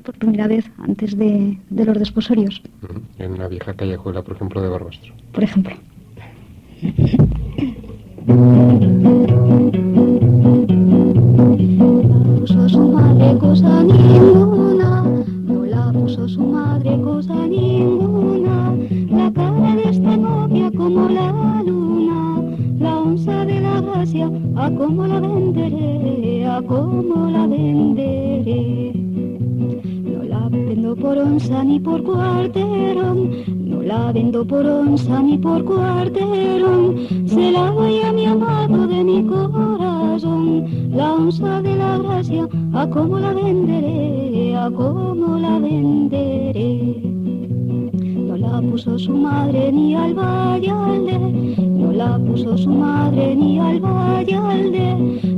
por primera vez antes de, de los desposorios. En una vieja callejuela, por ejemplo, de Barbastro. Por ejemplo. ni al vallalde,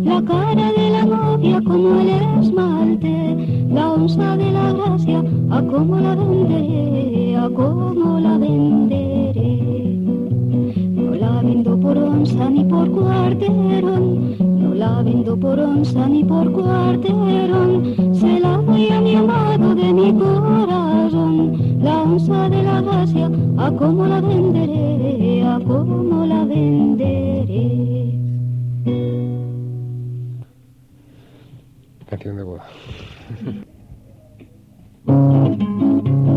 la cara de la novia como el esmalte, la onza de la gracia, a cómo la venderé, a cómo la venderé. No la vendo por onza ni por cuarterón, no la vendo por onza ni por cuarterón, se la doy a mi amado de mi corazón, la onza de la gracia, a cómo la venderé, a cómo la venderé. Canción de boda.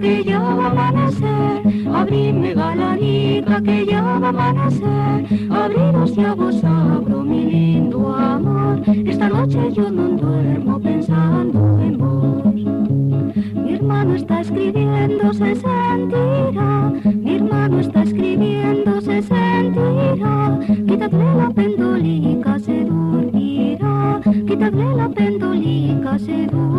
que ya va a amanecer, abrime galanica que ya va a amanecer, abriros ya vos abro mi lindo amor, esta noche yo no duermo pensando en vos. Mi hermano está escribiendo, se sentirá, mi hermano está escribiendo, se sentirá, quítale la pendolica, se dormirá, quítale la pendolica, se dormirá.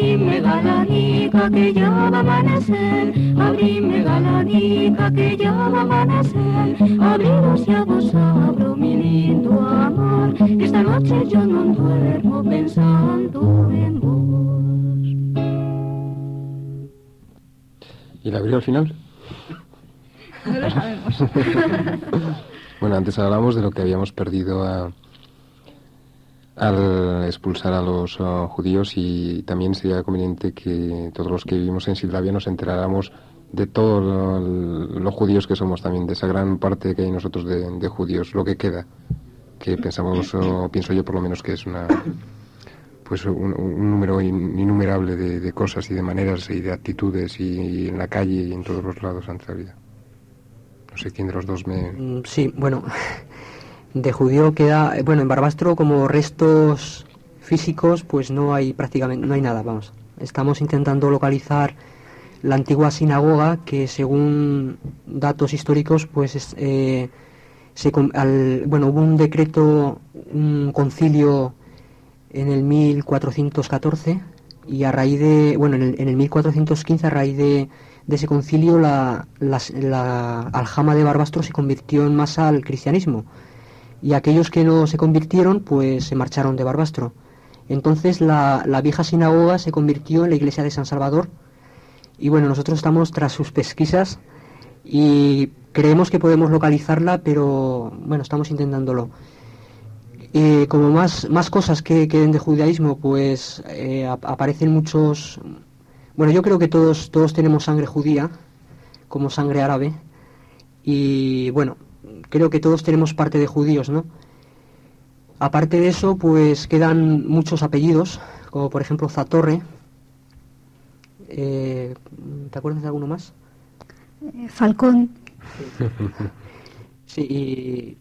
Abrime galanica que ya va a amanecer, abrime galanica que ya va a amanecer, abriros ya vos abro mi lindo amor, esta noche yo no duermo pensando en vos. ¿Y la abrió al final? No lo sabemos. Bueno, antes hablábamos de lo que habíamos perdido a- al expulsar a los ah, judíos y también sería conveniente que todos los que vivimos en Silvia nos enteráramos de todos lo, los judíos que somos también, de esa gran parte que hay nosotros de, judíos, lo que queda, que pensamos, o pienso yo por lo menos que es una pues un, un número in- innumerable de, cosas y de maneras y de actitudes y, y en la calle y en todos los lados ante la vida. No sé quién de los dos me... Mm, Sí, bueno, de judío queda, eh, bueno, en Barbastro como restos físicos, pues no hay prácticamente, no hay nada, vamos. Estamos intentando localizar la antigua sinagoga que según datos históricos, pues es, eh, se, al- bueno, hubo un decreto, un concilio en el 1414 y a raíz de, bueno, en el, en el 1415 a raíz de, de ese concilio la, las- la aljama de Barbastro se convirtió en masa al cristianismo y aquellos que no se convirtieron pues se marcharon de Barbastro. Entonces la, la vieja sinagoga se convirtió en la iglesia de San Salvador y bueno, nosotros estamos tras sus pesquisas y creemos que podemos localizarla, pero bueno, estamos intentándolo. Eh, como más, más cosas que queden de judaísmo, pues eh, ap- aparecen muchos... Bueno, yo creo que todos, todos tenemos sangre judía, como sangre árabe, y bueno, creo que todos tenemos parte de judíos, ¿no? Aparte de eso, pues quedan muchos apellidos, como por ejemplo Zatorre. Eh, ¿Te acuerdas de alguno más? Eh, Falcón, Sí, y,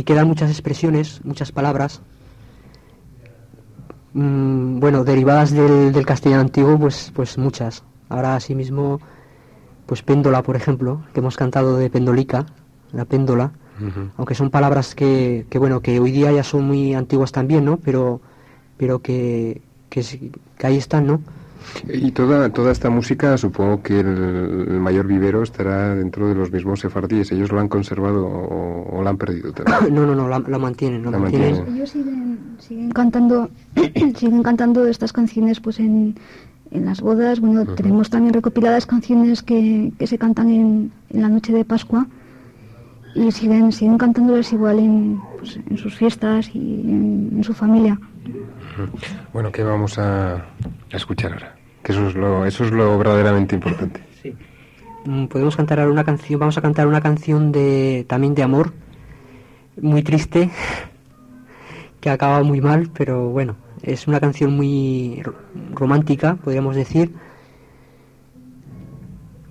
y quedan muchas expresiones, muchas palabras. Mm, bueno, derivadas del, del castellano antiguo, pues, pues muchas. Ahora asimismo, pues péndola, por ejemplo, que hemos cantado de pendolica, la péndola, aunque son palabras que, que bueno, que hoy día ya son muy antiguas también, ¿no? Pero, pero que, que, sí- que ahí están, ¿no? Y toda, toda esta música, supongo que el, el mayor vivero estará dentro de los mismos sefardíes. ¿Ellos lo han conservado o, o lo han perdido también? No, no, no, la, la mantienen, la, La mantienen. mantienen. ellos siguen, siguen cantando siguen cantando estas canciones pues en, en las bodas. Bueno, tenemos también recopiladas canciones que, que se cantan en, en la noche de Pascua y siguen siguen cantándolas igual en, pues, en sus fiestas y en, en su familia. Bueno, ¿qué vamos a, a escuchar ahora? Que eso es lo, eso es lo verdaderamente importante. Sí. Mm, Podemos cantar ahora una canción, vamos a cantar una canción de también de amor, muy triste, que acaba muy mal, pero bueno, es una canción muy ro- romántica, podríamos decir.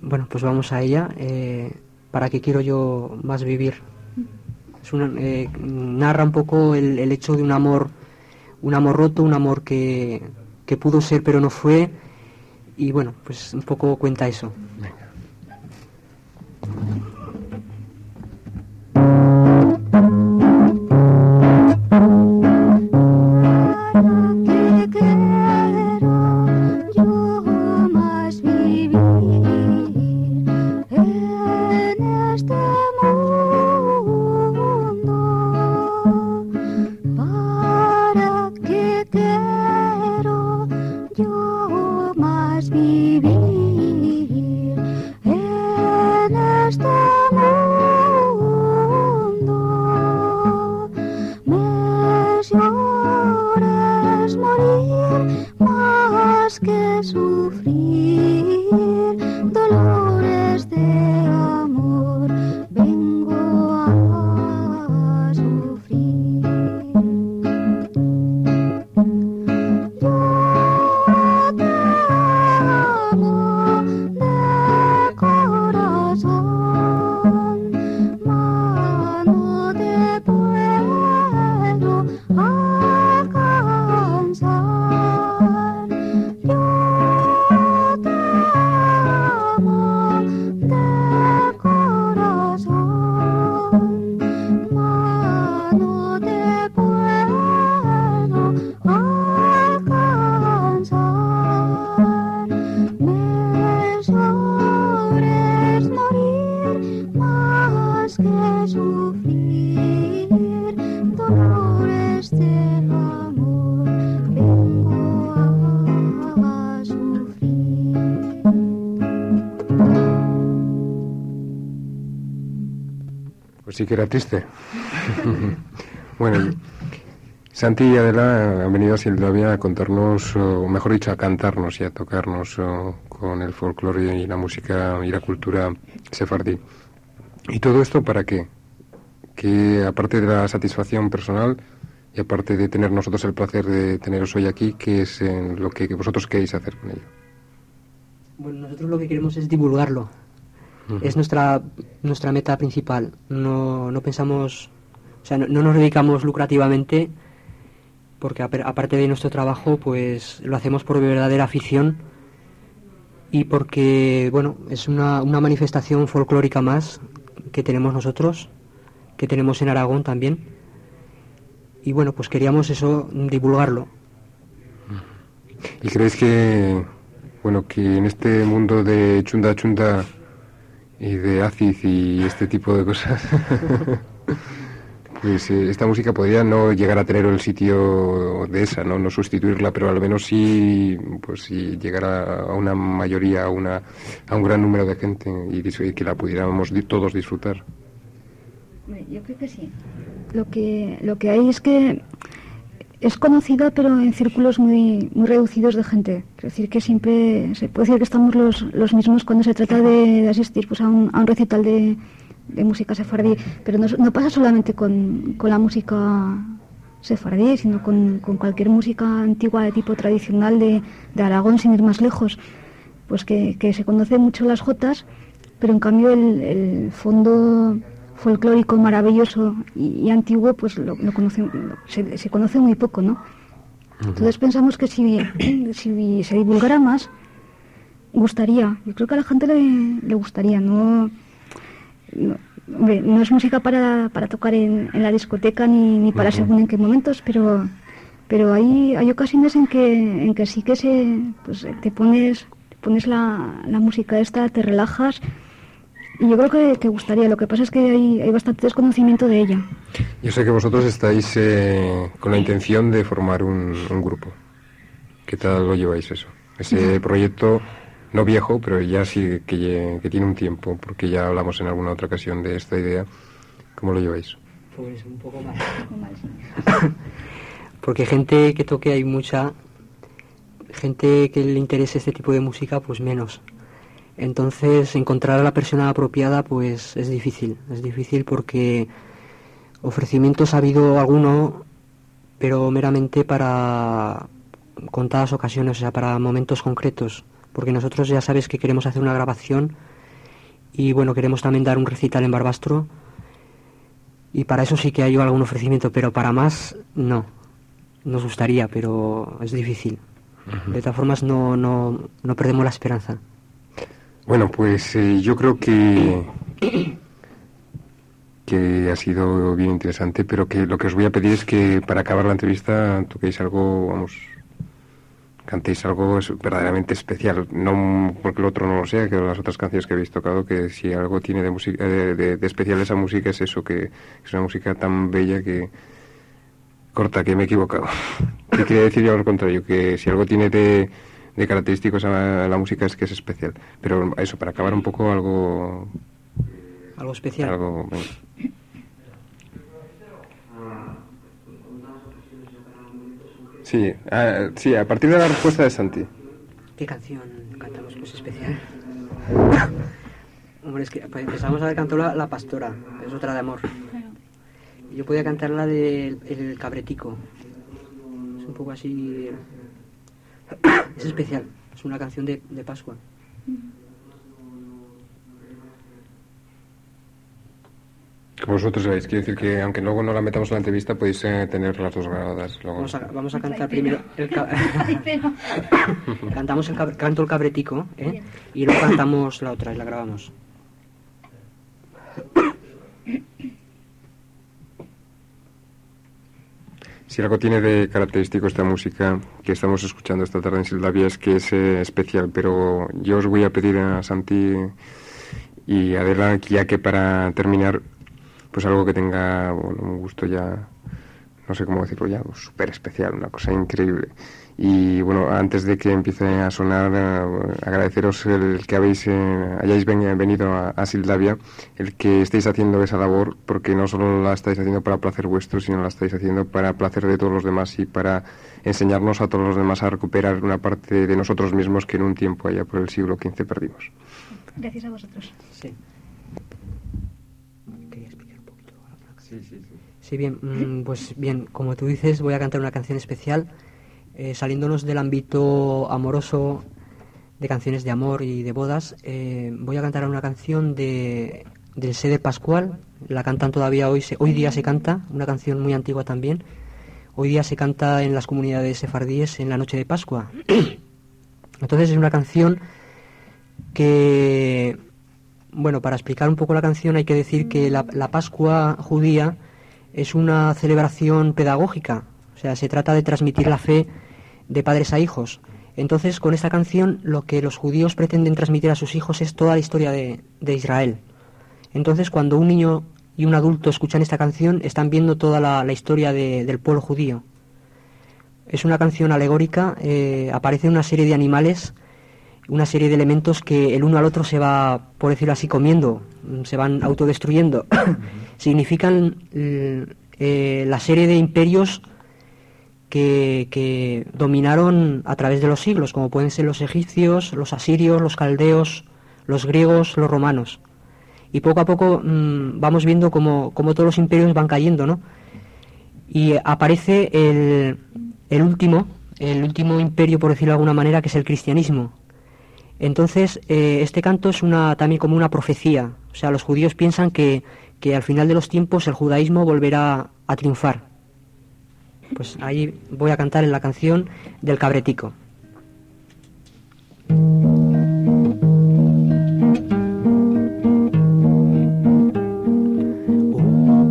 Bueno, pues vamos a ella. eh, ¿Para qué quiero yo más vivir? Es una- eh, narra un poco el, el hecho de un amor, un amor roto, un amor que, que pudo ser pero no fue. Y bueno, pues un poco cuenta eso. Pues sí que era triste. bueno, Santi y Adela han venido a Sildavia a contarnos, o mejor dicho, a cantarnos y a tocarnos o, con el folclore y la música y la cultura sefardí. ¿Y todo esto para qué? Que aparte de la satisfacción personal y aparte de tener nosotros el placer de teneros hoy aquí, ¿qué es eh, lo que vosotros queréis hacer con ello? Bueno, nosotros lo que queremos es divulgarlo. Es nuestra, nuestra meta principal. No, no pensamos, o sea, no, no nos dedicamos lucrativamente porque apar- aparte de nuestro trabajo, pues lo hacemos por verdadera afición y porque, bueno, es una, una manifestación folclórica más que tenemos nosotros, que tenemos en Aragón también. Y bueno, pues queríamos eso, divulgarlo. ¿Y creéis que bueno, que en este mundo de chunda chunda y de acid y este tipo de cosas, pues eh, esta música podría no llegar a tener el sitio de esa, no, no sustituirla, pero al menos sí, pues sí llegar a, a una mayoría, a, una, a un gran número de gente y, y que la pudiéramos di- todos disfrutar. Yo creo que sí. Lo que, lo que hay es que es conocida, pero en círculos muy, muy reducidos de gente. Es decir, que siempre se puede decir que estamos los, los mismos cuando se trata de, asistir pues, a, un, recital de, de música sefardí. Pero no, no pasa solamente con, con la música sefardí, sino con, con cualquier música antigua de tipo tradicional de, de Aragón, sin ir más lejos. Pues que, que se conocen mucho las jotas, pero en cambio el, el fondo folclórico maravilloso y, y antiguo pues lo, lo conoce, lo- se, se conoce muy poco, ¿no? Entonces pensamos que si, si se divulgara más, gustaría. Yo creo que a la gente le, le gustaría, ¿no? no, hombre, no es música para, para tocar en, en la discoteca ni, ni para Ujú. según en qué momentos, pero pero hay, hay ocasiones en que, en que sí que se, pues, te pones, te pones la, la música esta, te relajas yo creo que, que gustaría. Lo que pasa es que hay, hay bastante desconocimiento de ella. Yo sé que vosotros estáis eh, con la intención de formar un, un grupo. ¿Qué tal lo lleváis eso? Ese proyecto, no viejo, pero ya sí que, tiene un tiempo, porque ya hablamos en alguna otra ocasión de esta idea. ¿Cómo lo lleváis? Pues un poco más. Porque gente que toque hay mucha, gente que le interese este tipo de música, pues menos. Entonces, encontrar a la persona apropiada, pues es difícil. Es difícil porque ofrecimientos ha habido alguno, pero meramente para contadas ocasiones, o sea, para momentos concretos. Porque nosotros ya sabes que queremos hacer una grabación y bueno, queremos también dar un recital en Barbastro. Y para eso sí que hay algún ofrecimiento, pero para más no. Nos gustaría, pero es difícil. De todas formas, no, no, no perdemos la esperanza. Bueno, pues eh, yo creo que que ha sido bien interesante, pero que lo que os voy a pedir es que para acabar la entrevista toquéis algo, vamos, cantéis algo verdaderamente especial, no porque el otro no lo sea, que las otras canciones que habéis tocado, que si algo tiene de música de, de- especial esa música es eso, que es una música tan bella que corta, que me he equivocado. ¿Qué quiere decir yo al contrario? Que si algo tiene de, de característico esa, la música es que es especial. Pero eso, para acabar un poco algo... Algo especial. algo. Sí, ah, sí, a partir de la respuesta de Santi. ¿Qué canción cantamos pues especial? Hombre, es que pues, empezamos a haber cantado la, la Pastora, es otra de amor. Yo podía cantar la del el Cabretico. Es un poco así... Es especial, es una canción de, de Pascua. Como vosotros sabéis, quiere decir que aunque luego no la metamos en la entrevista, podéis eh, tener las dos grabadas. Luego. Vamos a, vamos a cantar primero el ca- cantamos el cab- canto el cabretico ¿eh? y luego cantamos la otra y la grabamos Si algo tiene de característico esta música que estamos escuchando esta tarde en Sildavia es que es eh, especial, pero yo os voy a pedir a Santi y Adela ya que para terminar, pues algo que tenga un gusto ya, no sé cómo decirlo ya, súper especial, una cosa increíble. Y bueno, antes de que empiece a sonar, eh, agradeceros el que habéis, eh, hayáis ven- venido a, a Sildavia, el que estéis haciendo esa labor, porque no solo la estáis haciendo para placer vuestro, sino la estáis haciendo para placer de todos los demás y para enseñarnos a todos los demás a recuperar una parte de nosotros mismos que en un tiempo allá por el siglo XV perdimos. Gracias a vosotros. sí quería explicar un poquito Sí, bien, mm, pues bien, como tú dices, voy a cantar una canción especial, eh, saliéndonos del ámbito amoroso de canciones de amor y de bodas. eh, voy a cantar una canción de, del Sede Pascual, la cantan todavía hoy, se- hoy día se canta, una canción muy antigua también. Hoy día se canta en las comunidades sefardíes en la noche de Pascua. Entonces es una canción que bueno, para explicar un poco la canción hay que decir que la, la Pascua judía es una celebración pedagógica, o sea, se trata de transmitir la fe de padres a hijos. Entonces, con esta canción, lo que los judíos pretenden transmitir a sus hijos es toda la historia de, de Israel. Entonces, cuando un niño y un adulto escuchan esta canción, están viendo toda la, historia de- del pueblo judío. Es una canción alegórica, eh, aparece una serie de animales, una serie de elementos que el uno al otro se va, por decirlo así, comiendo, mm, se van autodestruyendo. Significan mm, eh, la serie de imperios que, que dominaron a través de los siglos, como pueden ser los egipcios, los asirios, los caldeos, los griegos, los romanos. Y poco a poco mm, vamos viendo cómo, cómo todos los imperios van cayendo, ¿no? Y aparece el, el último, el último imperio, por decirlo de alguna manera, que es el cristianismo. Entonces, eh, este canto es una, también como una profecía. O sea, los judíos piensan que, que al final de los tiempos el judaísmo volverá a triunfar. Pues ahí voy a cantar en la canción del cabretico. Un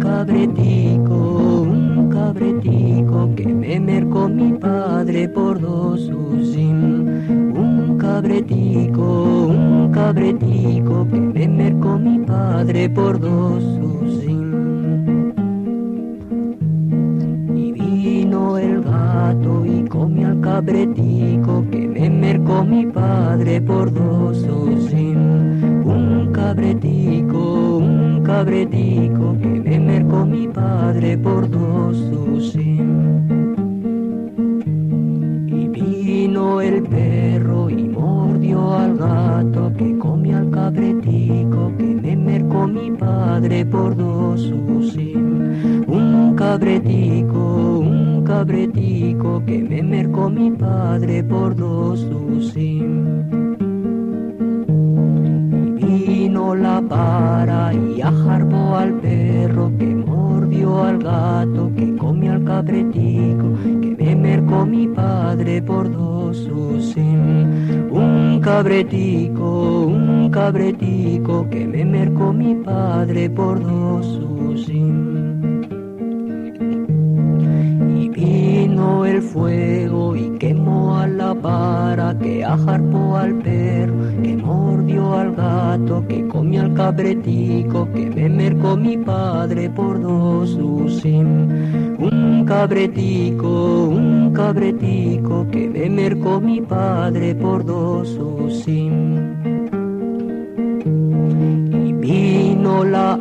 cabretico, un cabretico que me mercó mi padre por dos usim. Un cabretico, un cabretico que me mercó mi padre por dos usim. Y vino el gato y comió al cabretico que me mercó mi padre por dos usim. Un cabretico, un cabretico que me mercó mi padre por dos usim. Al gato que comió al cabretico que me mercó mi padre por dos usim. Un cabretico, un cabretico que me mercó mi padre por dos. Y vino la para y ajarbó al perro que mordió al gato que comió al cabretico que mercó mi padre por dos usim. Un cabretico, un cabretico que me mercó mi padre por dos usim. El fuego y quemó a la vara que ajarpó al perro, que mordió al gato, que comió al cabretico, que me mercó mi padre por dos usim. Un cabretico, un cabretico, que me mercó mi padre por dos usim. Vino la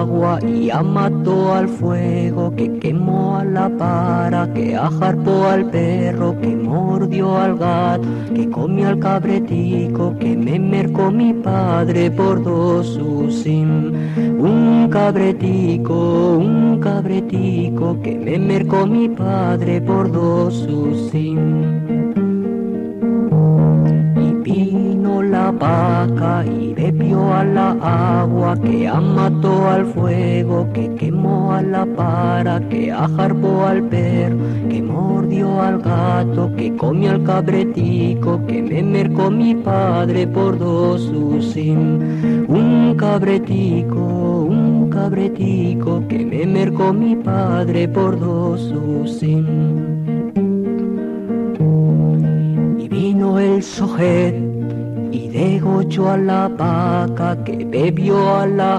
agua y amató al fuego, que quemó a la para, que ajarpó al perro, que mordió al gato, que comió al cabretico, que me mercó mi padre por dos usim. Un cabretico, un cabretico, que me mercó mi padre por dos usim. Y vino la vaca y bebió a la agua que amató al fuego, que quemó a la para, que ajarbó al perro, que mordió al gato, que comió al cabretico, que me mercó mi padre por dos usim. Un cabretico, un cabretico, que me mercó mi padre por dos usim. Y vino el sojet degolló a la vaca que bebió a la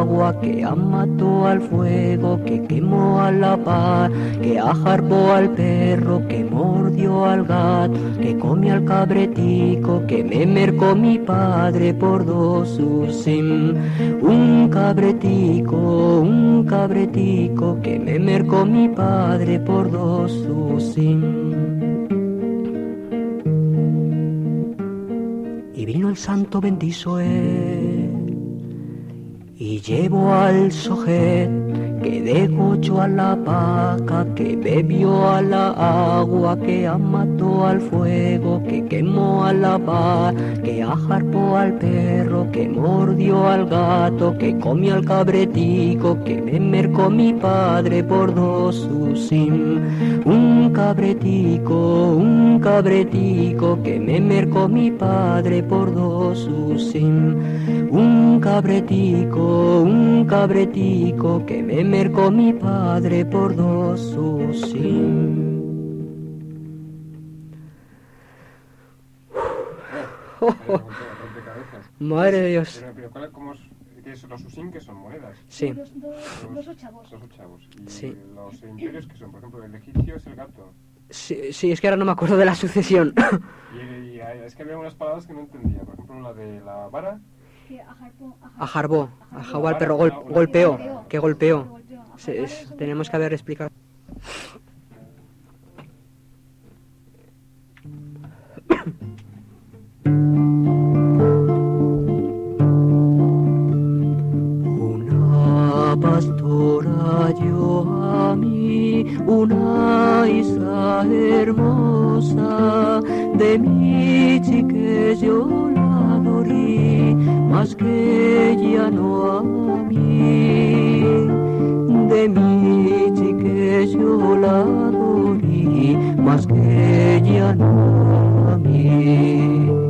agua, que amató al fuego, que quemó a la par, que ajarbó al perro, que mordió al gato, que comió al cabretico, que me mercó mi padre por dos usim. Un cabretico, un cabretico, que me mercó mi padre por dos usim. Santo bendizo él y llevó al sojet que degolló a la vaca, que bebió a la agua, que amató al fuego, que quemó a la bar, que ajarpó al perro, que mordió al gato, que comió al cabretico, que me mercó mi padre por dos usim. Cabretico, un cabretico, que me mercó mi padre por dos usim. Un cabretico, un cabretico, que me mercó mi padre por dos usim. Madre de Dios. Pero, pero ¿cuál- cómo es- es los usin que son monedas? Sí. Dos, dos ochavos. Dos ochavos. Y Sí. los imperios que son, por ejemplo, el egipcio es el gato. Sí, sí, es que ahora no me acuerdo de la sucesión. Y, y es que había unas palabras que no entendía. Por ejemplo, la de la vara. Que a Harpo- a A Harpo- Jarbó, a Jarbó al perro gol- golpeó, que golpeó. es- tenemos que haber explicado. mí, una isa hermosa, de mi chique yo la adorí, más que ella no a mí. De mi chique yo la adorí, más que ella no a mí.